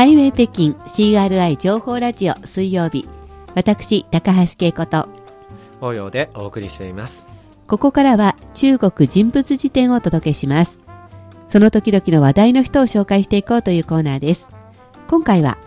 ハイウェイ北京 CRI 情報ラジオ水曜日私高橋恵子と。応用でお送りしています。ここからは中国人物辞典をお届けします。その時々の話題の人を紹介していこうというコーナーです。今回は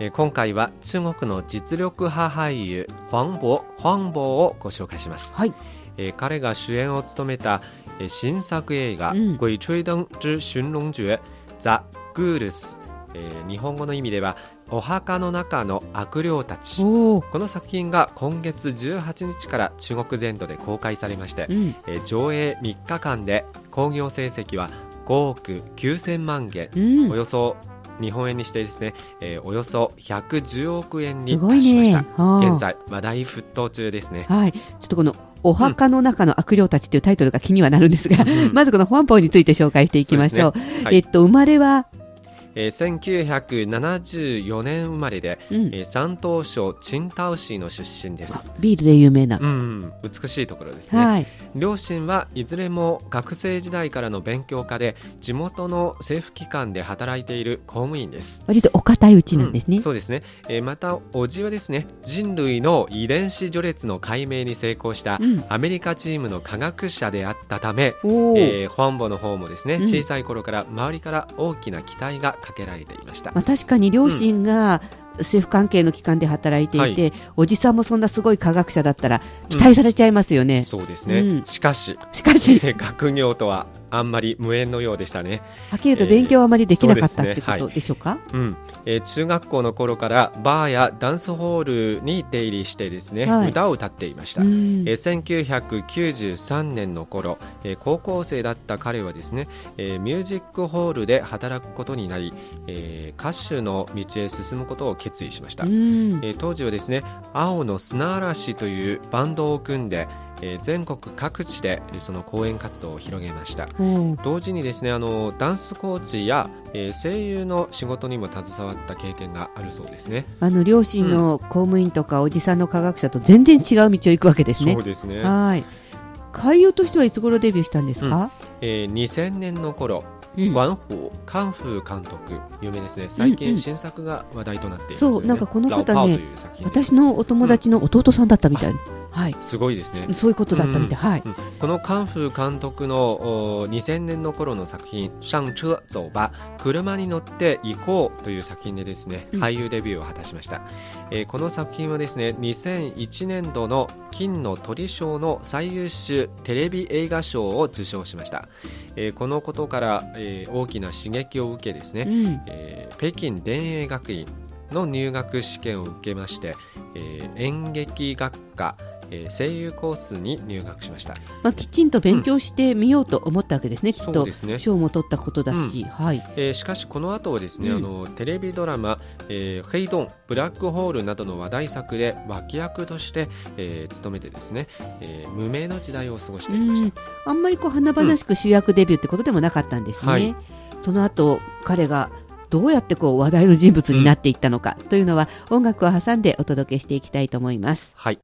えー今回は中国の実力派俳優黄渤黄渤をご紹介します、はい。えー彼が主演を務めた、えー新作映画うん「鬼吹灯之寻龍诀」ザ・グールス、えー日本語の意味ではお墓の中の悪霊たち。この作品が今月18日から中国全土で公開されまして、うん。えー上映3日間で興行成績は5億9000万元。うん。およそ日本円にしてですね、えーおよそ110億円に達しました。はあ現在話題沸騰中ですね。はい。ちょっとこのお墓の中の悪霊たちというタイトルが気にはなるんですが、うん。まずこの本邦について紹介していきましょう。そうね。はい。えっと、生まれは、えー1974年生まれで、うんえー山東省青島市の出身です。ビールで有名な。うん、美しいところですね。はい。両親はいずれも学生時代からの勉強家で地元の政府機関で働いている公務員です。割とお堅いうちなんですね。うんそうですね、えーまた叔父はですね人類の遺伝子序列の解明に成功したうんアメリカチームの科学者であったため、おーえー、ファンボの方もですね、うん小さい頃から周りから大きな期待がかけられていました、まあ、確かに両親が政府関係の機関で働いていて、おじさんもそんなすごい科学者だったら期待されちゃいますよね。そうですね、うん。しかししかし、学業とはあんまり無縁のようでしたね、はっきり言うと勉強はあまりできなかった、えーってことでしょうか、うん。えー中学校の頃からバーやダンスホールに出入りしてですね、はい。歌を歌っていました、うん。えー1993年の頃、えー高校生だった彼はですね、えーミュージックホールで働くことになり、えー歌手の道へ進むことを決意しました、うん。えー当時はですね青の砂嵐というバンドを組んで、えー全国各地でえーその講演活動を広げました。おー同時にですねあのダンスコーチや、えー声優の仕事にも携わった経験があるそうですね。あの両親の公務員とかおじさんの科学者と全然違う道を行くわけですね。そう。ですね、はい。俳優としてはいつ頃デビューしたんですか、えー2000年の頃うん。ワンフーカンフー監督有名ですね。最近うんうん。新作が話題となっていますよね、そうなんかこの方ね私のお友達の弟さんだったみたい。な、はい、すごいですね、そういうことだったみたい、はい。うん。このカンフー監督のお2000年の頃の作品「上車走吧」車に乗って行こうという作品でですね、うん。俳優デビューを果たしました、えーこの作品はですね2001年度の金の鳥賞の最優秀テレビ映画賞を受賞しました、えーこのことから、えー大きな刺激を受けですね、うん。えー北京電影学院の入学試験を受けまして、えー演劇学科、えー声優コースに入学しました。まあ、きちんと勉強してみようと思ったわけですね、きっと。そうですね、賞も取ったことだし、はい、えーしかしこの後はですね、うん。あのテレビドラマ「えーヘイドン」「ブラックホール」などの話題作で脇役として、えー務めてですね、えー無名の時代を過ごしていましうん。あんまりこう華々しく主役デビューってことでもなかったんですね。はい。その後彼がどうやってこう話題の人物になっていったのかというのは、音楽を挟んでお届けしていきたいと思います。た。はい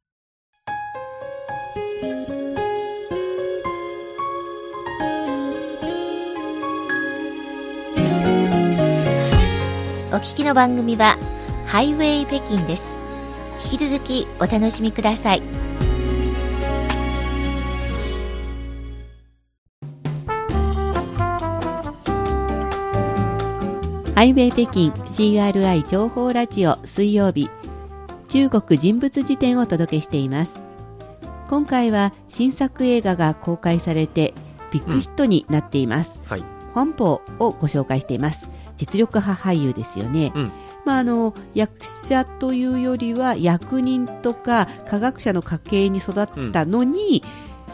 お聞きの番組はハイウェイ北京です。引き続きお楽しみください。ハイウェイ北京 CRI 情報ラジオ水曜日。中国人物辞典をお届けしています。今回は新作映画が公開されてビッグヒットになっています、はい。ホアン・ボーをご紹介しています実力派俳優ですよね、うん。まあ、あの役者というよりは役人とか科学者の家系に育ったのに、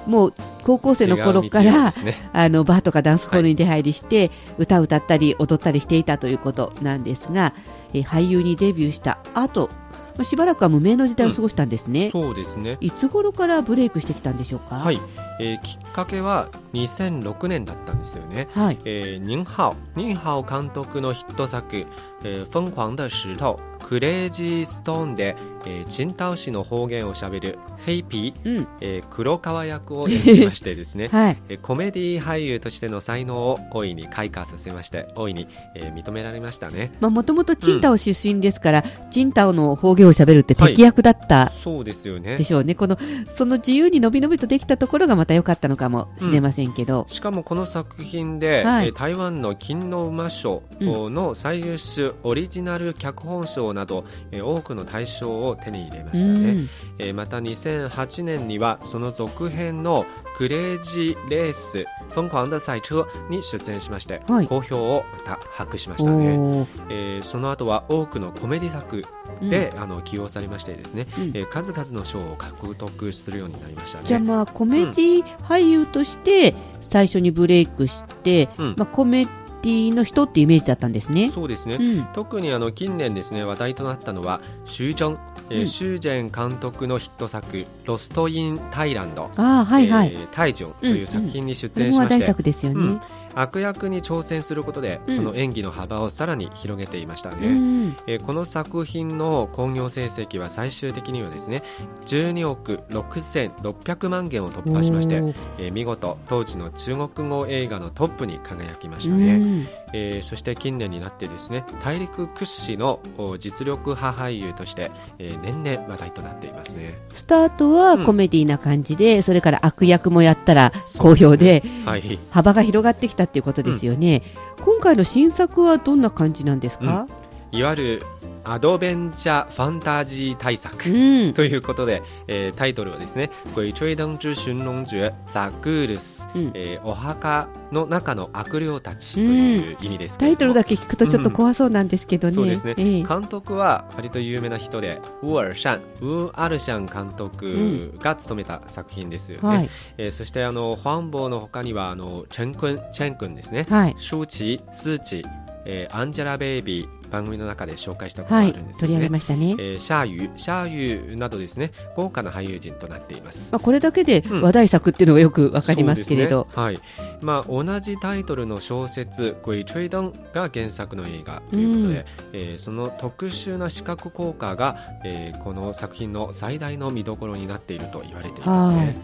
もう高校生の頃からね。あのバーとかダンスホールに出入りして、歌を歌ったり踊ったりしていたということなんですが、えー俳優にデビューした後、まあしばらくは無名の時代を過ごしたんですね、そうですね。いつ頃からブレイクしてきたんでしょうか？はい、えーきっかけは2006年だったんですよね。はい。えー、ニンハオニンハオ監督のヒット作「えー、疯狂的石頭クレイジーストーンで、えー、チンタオ市の方言をしゃべるヘイピー、うん。えー黒川役を演じましてですね はい。えーコメディ俳優としての才能を大いに開花させまして大いに、えー認められましたねまあ、もともとチンタオ出身ですから、チンタオの方言を喋るって適役だったそうですよねでしょうね。この、その自由にのびのびとできたところがまた良かったのかもしれませんけど。しかもこの作品で、はいえー台湾の金の馬賞の最優秀オリジナル脚本賞など、えー多くの大賞を手に入れましたね、うん。えーまた2008年にはその続編のクレイジーレース疯狂的賽車に出演しまして、はい。好評をまた博しましたね、えーその後は多くのコメディ作で、あの起用されましてですね、うん。えー数々の賞を獲得するようになりましたね。じゃあまあコメディ俳優として最初にブレイクして、うん。まあ、コメディの人ってイメージだったんですね。そうですね、うん。特にあの近年ですね話題となったのはシュージョン、えーうん。シュージェン監督のヒット作「ロスト・イン・タイランド」ああはいはい、えータイジョンという作品に出演しまして、作ですよね。うん悪役に挑戦することで、うん。その演技の幅をさらに広げていましたね、うんえーこの作品の興行成績は最終的にはですね12億6600万元を突破しまして、えー見事当時の中国語映画のトップに輝きましたうね、ん。えーそして近年になってですね大陸屈指のお実力派俳優として、えー年々話題となっていますね。スタートはコメディな感じで、それから悪役もやったら好評ではい。幅が広がってきたっていうことですよね、今回の新作はどんな感じなんですか、いわゆるアドベンチャーファンタジー大作、うん。ということで、えータイトルはですね「鬼吹灯之寻龍诀ザ・グールス」うん。えーお墓の中の悪霊たちという意味ですけれども、タイトルだけ聞くとちょっと怖そうなんですけどね。そうですね。ええ。監督は割と有名な人でウーアルシャンウーアルシャン監督が務めた作品ですよね、はい。えーそしてあのファンボーの他にはあのチェン君チェン君ですね、はい。シューチスーチ、えーアンジェラ・ベイビー番組の中で紹介したことがはいあるんです取り上げよね、ましたね。えーシャーユーシャーユーなどですね豪華な俳優陣となっています。まあ、これだけでうん。話題作っていうのがよくわかりますけれど、そうですね。はい。まあ、同じタイトルの小説「鬼吹灯」が原作の映画ということで、うん。えーその特殊な視覚効果が、えーこの作品の最大の見どころになっていると言われていますはい。ね。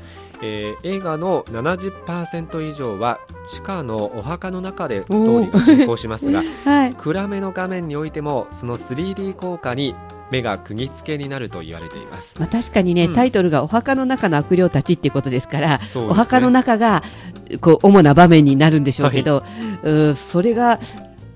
えー映画の70%以上は地下のお墓の中でストーリーが進行しますが はい、暗めの画面においてもその 3D 効果に目が釘付けになると言われています。まあ、確かにね、うん。タイトルがお墓の中の悪霊たちっていうことですから、ね。お墓の中がこう主な場面になるんでしょうけど、うーそれが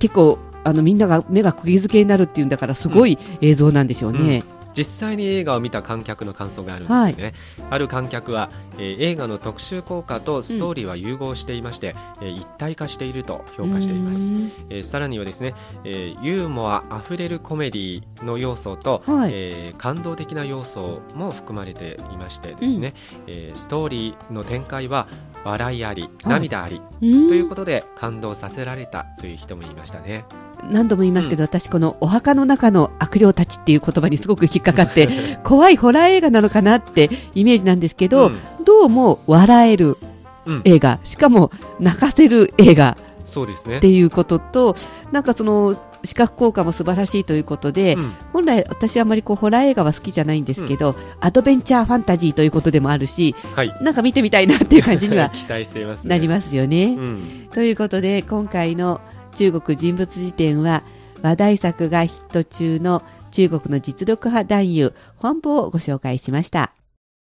結構あのみんなが目が釘付けになるっていうんだからすごい映像なんでしょうね。実際に映画を見た観客の感想があるんですよね、ある観客は、えー映画の特殊効果とストーリーは融合していまして、えー一体化していると評価しています。う、ん。えーさらにはですね、えーユーモアあふれるコメディの要素と、はい。えー感動的な要素も含まれていましてですね、えーストーリーの展開は笑いあり涙あり、うん。ということで感動させられたという人もいましたね。何度も言いますけど、私このお墓の中の悪霊たちっていう言葉にすごく引っかかって 怖いホラー映画なのかなってイメージなんですけど、うん。どうも笑えるうん。映画、しかも泣かせる映画そうですね。っていうこととなんかその視覚効果も素晴らしいということで、うん。本来私はあまりこうホラー映画は好きじゃないんですけど、アドベンチャーファンタジーということでもあるしはい。なんか見てみたいなっていう感じには期待していますねなりますよね。うん。ということで今回の中国人物辞典は話題作がヒット中の中国の実力派男優本邦をご紹介しました。